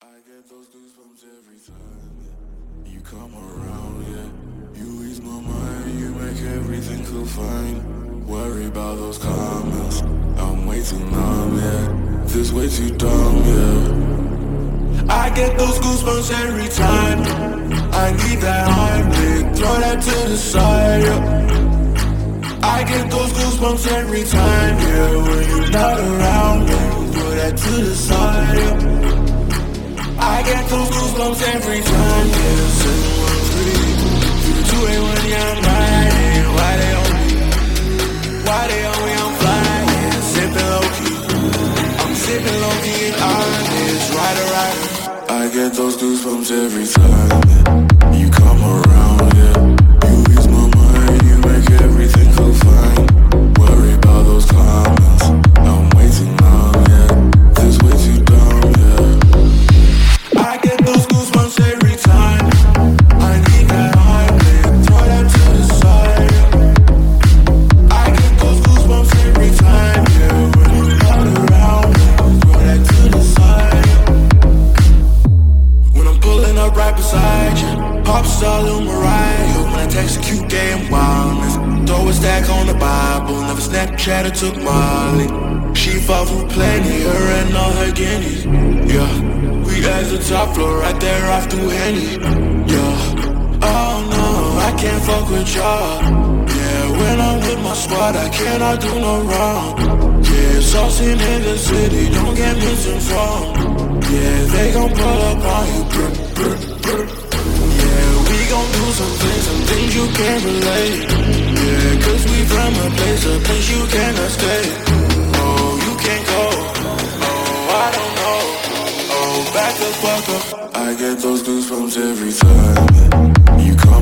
I get those goosebumps every time you come around, yeah. You ease my mind, you make everything feel fine. Worry about those comments, I'm way too numb, yeah. This way too dumb, yeah. I get those goosebumps every time. I need that Heimlich, throw that to the side, yeah. I get those goosebumps every time, yeah. When you're not around, yeah. throw that to the side, yeah. I get those goosebumps every time, yeah. 713 through the 281, yeah, I'm riding. Why they on me? Why they on me? I'm flying, sipping low key. I'm sipping low key and honest, rider, rider. I get those goosebumps every time right beside you, pop star Lil Mariah. When I text a cute game wildness, throw a stack on the Bible. Never Snapchat or took Molly. She fought for plenty, her and all her guineas. Yeah, we at the top floor, right there off through Henny. Yeah, oh no, I can't fuck with y'all. Yeah, when I'm with my squad, I cannot do no wrong. Yeah, saucing in the city, don't get misinformed. Yeah, they gon' pull up on you. Can't. Yeah, cause we from a place, a place you cannot stay. Oh, you can't go. Oh, I don't know. Oh, back the fuck up. I get those goosebumps every time you come